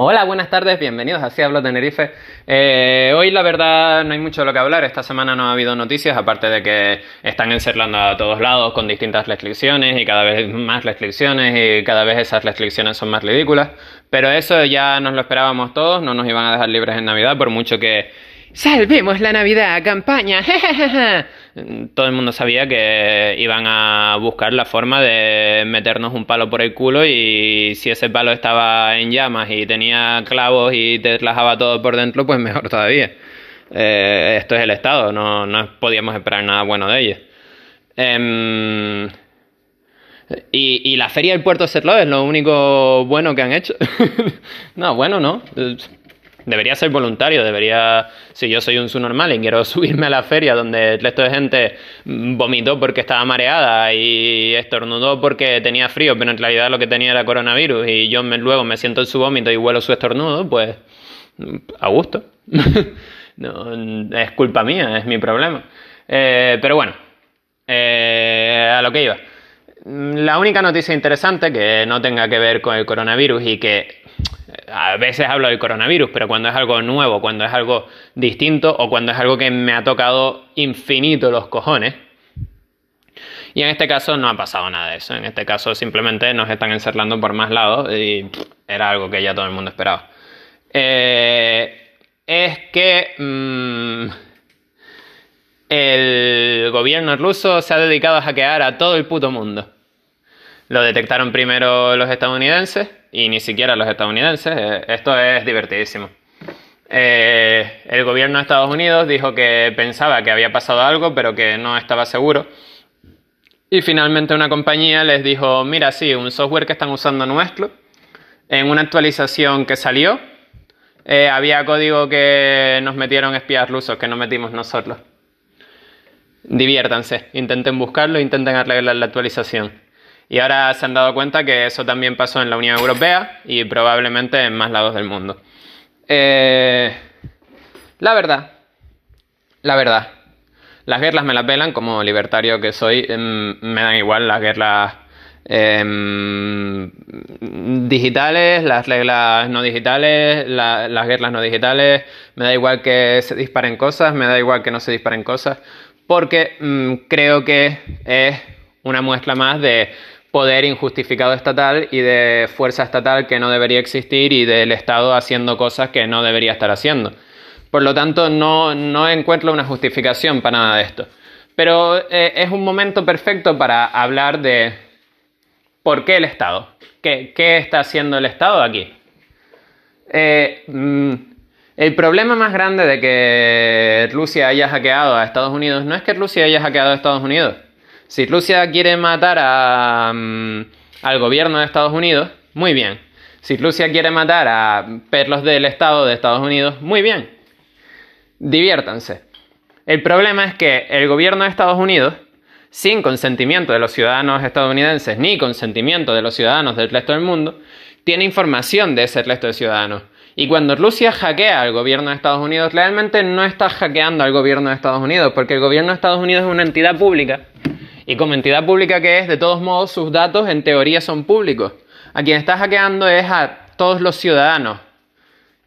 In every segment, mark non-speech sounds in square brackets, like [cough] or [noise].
Hola, buenas tardes, bienvenidos a Hablo Tenerife. Eh, hoy la verdad no hay mucho de lo que hablar, esta semana no ha habido noticias, aparte de que están encerrando a todos lados con distintas restricciones y cada vez más restricciones y cada vez esas restricciones son más ridículas. Pero eso ya nos lo esperábamos todos, no nos iban a dejar libres en Navidad por mucho que ¡Salvemos la Navidad! ¡Campaña! [laughs] Todo el mundo sabía que iban a buscar la forma de meternos un palo por el culo y si ese palo estaba en llamas y tenía clavos y te relajaba todo por dentro, pues mejor todavía. Eh, esto es el Estado, no, podíamos esperar nada bueno de ellos. Em, y, la feria del puerto Serlo es lo único bueno que han hecho. [laughs] no, bueno, no debería ser voluntario, debería, si yo soy un subnormal y quiero [laughs] subirme a la feria donde el resto de gente vomitó porque estaba mareada y estornudó porque tenía frío, pero en realidad lo que tenía era coronavirus y yo luego me siento en su vómito y huelo su estornudo, pues a gusto. [laughs] no, es culpa mía, es mi problema. Eh, pero bueno, eh, a lo que iba. La única noticia interesante que no tenga que ver con el coronavirus y que a veces hablo del coronavirus, pero cuando es algo nuevo, cuando es algo distinto o cuando es algo que me ha tocado infinito los cojones. Y en este caso no ha pasado nada de eso. En este caso simplemente nos están encerrando por más lados y era algo que ya todo el mundo esperaba. Eh, es que mm, el gobierno ruso se ha dedicado a hackear a todo el puto mundo. Lo detectaron primero los estadounidenses y ni siquiera los estadounidenses. Eh, esto es divertidísimo. Eh, el gobierno de Estados Unidos dijo que pensaba que había pasado algo, pero que no estaba seguro. Y finalmente una compañía les dijo, mira, sí, un software que están usando nuestro, en una actualización que salió, eh, había código que nos metieron espías rusos, que no metimos nosotros. Diviértanse, intenten buscarlo, intenten arreglar la actualización. Y ahora se han dado cuenta que eso también pasó en la Unión Europea y probablemente en más lados del mundo. Eh, la verdad, la verdad, las guerras me las velan como libertario que soy, em, me dan igual las guerras em, digitales, las reglas no digitales, las guerras no digitales, me da igual que se disparen cosas, me da igual que no se disparen cosas, porque mm, creo que es una muestra más de poder injustificado estatal y de fuerza estatal que no debería existir y del Estado haciendo cosas que no debería estar haciendo. Por lo tanto, no, no encuentro una justificación para nada de esto. Pero eh, es un momento perfecto para hablar de por qué el Estado. ¿Qué, qué está haciendo el Estado aquí? Eh, mm, el problema más grande de que Rusia haya hackeado a Estados Unidos no es que Rusia haya hackeado a Estados Unidos si Rusia quiere matar mm, al gobierno de Estados Unidos, muy bien. Si Rusia quiere matar a perros del Estado de Estados Unidos, muy bien. Diviértanse. El problema es que el gobierno de Estados Unidos, sin consentimiento de los ciudadanos estadounidenses ni consentimiento de los ciudadanos del resto del mundo, tiene información de ese resto de ciudadanos. Y cuando Rusia hackea al gobierno de Estados Unidos, realmente no está hackeando al gobierno de Estados Unidos, porque el gobierno de Estados Unidos es una entidad pública y como entidad pública que es, de todos modos, sus datos en teoría son públicos. A quien está hackeando es a todos los ciudadanos.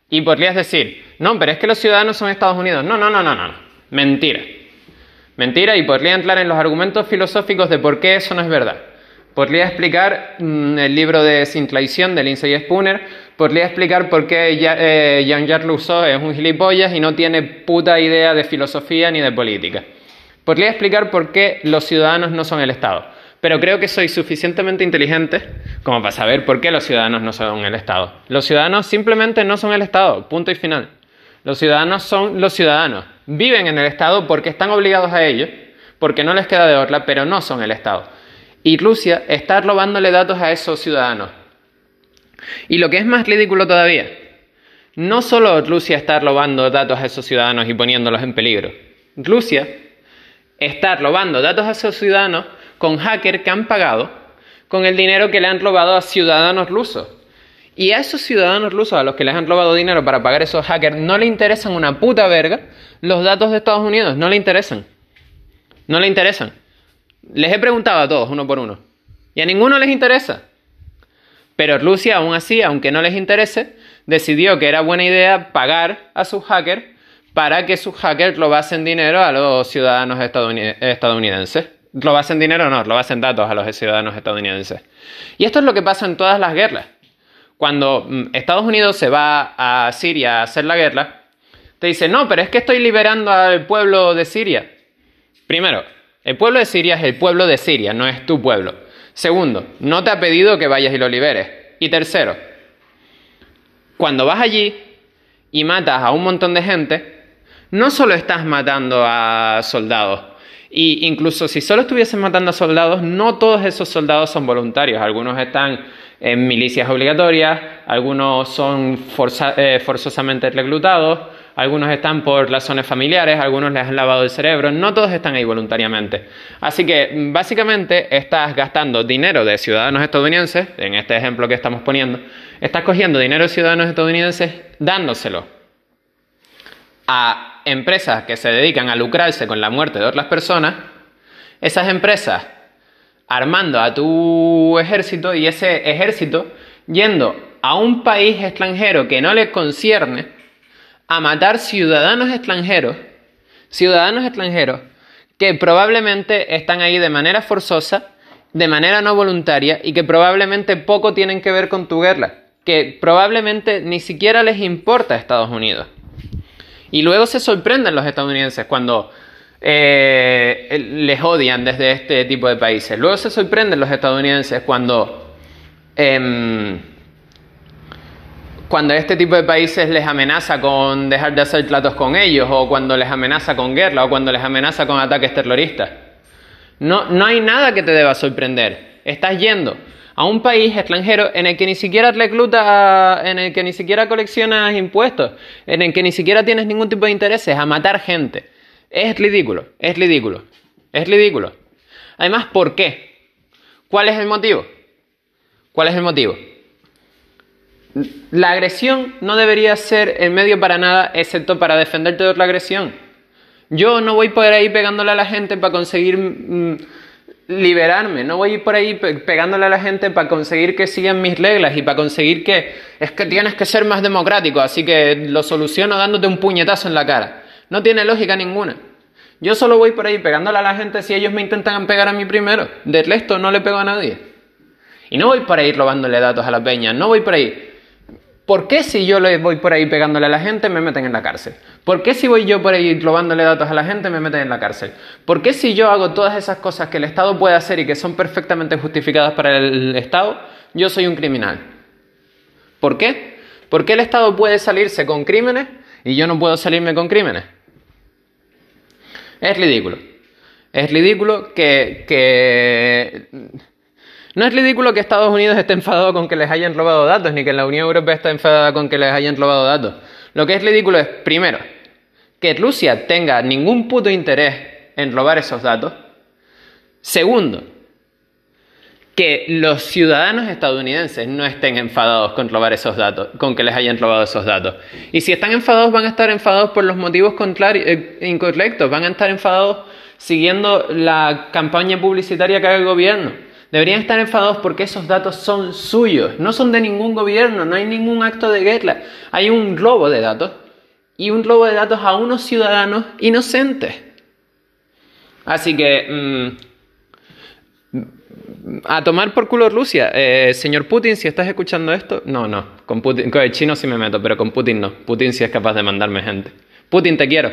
Y podrías decir, no, pero es que los ciudadanos son Estados Unidos. No, no, no, no, no. Mentira. Mentira y podría entrar en los argumentos filosóficos de por qué eso no es verdad. Podría explicar mm, el libro de Sin Traición de Lindsay Spooner, podría explicar por qué eh, Jean-Jacques Rousseau es un gilipollas y no tiene puta idea de filosofía ni de política. Podría explicar por qué los ciudadanos no son el Estado, pero creo que soy suficientemente inteligente como para saber por qué los ciudadanos no son el Estado. Los ciudadanos simplemente no son el Estado, punto y final. Los ciudadanos son los ciudadanos. Viven en el Estado porque están obligados a ello, porque no les queda de otra, pero no son el Estado. Y Rusia está robándole datos a esos ciudadanos. Y lo que es más ridículo todavía, no solo Rusia está robando datos a esos ciudadanos y poniéndolos en peligro. Rusia estar robando datos a esos ciudadanos con hackers que han pagado con el dinero que le han robado a ciudadanos rusos. Y a esos ciudadanos rusos a los que les han robado dinero para pagar esos hackers no le interesan una puta verga los datos de Estados Unidos, no le interesan. No le interesan. Les he preguntado a todos, uno por uno. Y a ninguno les interesa. Pero Rusia, aún así, aunque no les interese, decidió que era buena idea pagar a sus hackers para que sus hackers robasen dinero a los ciudadanos estadounidenses. Robasen dinero no, robasen datos a los ciudadanos estadounidenses. Y esto es lo que pasa en todas las guerras. Cuando mm, Estados Unidos se va a Siria a hacer la guerra, te dice, no, pero es que estoy liberando al pueblo de Siria. Primero, el pueblo de Siria es el pueblo de Siria, no es tu pueblo. Segundo, no te ha pedido que vayas y lo liberes. Y tercero, cuando vas allí y matas a un montón de gente, no solo estás matando a soldados, y incluso si solo estuviesen matando a soldados, no todos esos soldados son voluntarios. Algunos están en milicias obligatorias, algunos son eh, forzosamente reclutados, algunos están por las zonas familiares, algunos les han lavado el cerebro, no todos están ahí voluntariamente. Así que básicamente estás gastando dinero de ciudadanos estadounidenses, en este ejemplo que estamos poniendo, estás cogiendo dinero de ciudadanos estadounidenses dándoselo a empresas que se dedican a lucrarse con la muerte de otras personas, esas empresas armando a tu ejército y ese ejército yendo a un país extranjero que no le concierne a matar ciudadanos extranjeros, ciudadanos extranjeros que probablemente están ahí de manera forzosa, de manera no voluntaria y que probablemente poco tienen que ver con tu guerra, que probablemente ni siquiera les importa a Estados Unidos. Y luego se sorprenden los estadounidenses cuando eh, les odian desde este tipo de países. Luego se sorprenden los estadounidenses cuando, em, cuando este tipo de países les amenaza con dejar de hacer tratos con ellos, o cuando les amenaza con guerra, o cuando les amenaza con ataques terroristas. No, no hay nada que te deba sorprender. Estás yendo a un país extranjero en el que ni siquiera reclutas, en el que ni siquiera coleccionas impuestos, en el que ni siquiera tienes ningún tipo de intereses, a matar gente. Es ridículo, es ridículo, es ridículo. Además, ¿por qué? ¿Cuál es el motivo? ¿Cuál es el motivo? La agresión no debería ser el medio para nada, excepto para defenderte de otra agresión. Yo no voy por ahí pegándole a la gente para conseguir mm, liberarme, no voy por ahí pegándole a la gente para conseguir que sigan mis reglas y para conseguir que es que tienes que ser más democrático, así que lo soluciono dándote un puñetazo en la cara. No tiene lógica ninguna. Yo solo voy por ahí pegándole a la gente si ellos me intentan pegar a mí primero. De resto no le pego a nadie. Y no voy por ahí robándole datos a la peña, no voy por ahí. ¿Por qué si yo le voy por ahí pegándole a la gente me meten en la cárcel? ¿Por qué si voy yo por ahí robándole datos a la gente me meten en la cárcel? ¿Por qué si yo hago todas esas cosas que el Estado puede hacer y que son perfectamente justificadas para el Estado, yo soy un criminal? ¿Por qué? ¿Por qué el Estado puede salirse con crímenes y yo no puedo salirme con crímenes? Es ridículo. Es ridículo que, No es ridículo que Estados Unidos esté enfadado con que les hayan robado datos, ni que la Unión Europea esté enfadada con que les hayan robado datos. Lo que es ridículo es, primero, que Rusia tenga ningún puto interés en robar esos datos. Segundo, que los ciudadanos estadounidenses no estén enfadados con robar esos datos, con que les hayan robado esos datos. Y si están enfadados, van a estar enfadados por los motivos eh, incorrectos, van a estar enfadados siguiendo la campaña publicitaria que haga el gobierno. Deberían estar enfadados porque esos datos son suyos, no son de ningún gobierno, no hay ningún acto de guerra, hay un robo de datos y un robo de datos a unos ciudadanos inocentes. Así que... Mm, a tomar por culo Rusia. Eh, señor Putin, si estás escuchando esto, no, no, con, Putin, con el chino sí me meto, pero con Putin no. Putin sí es capaz de mandarme gente. Putin, te quiero.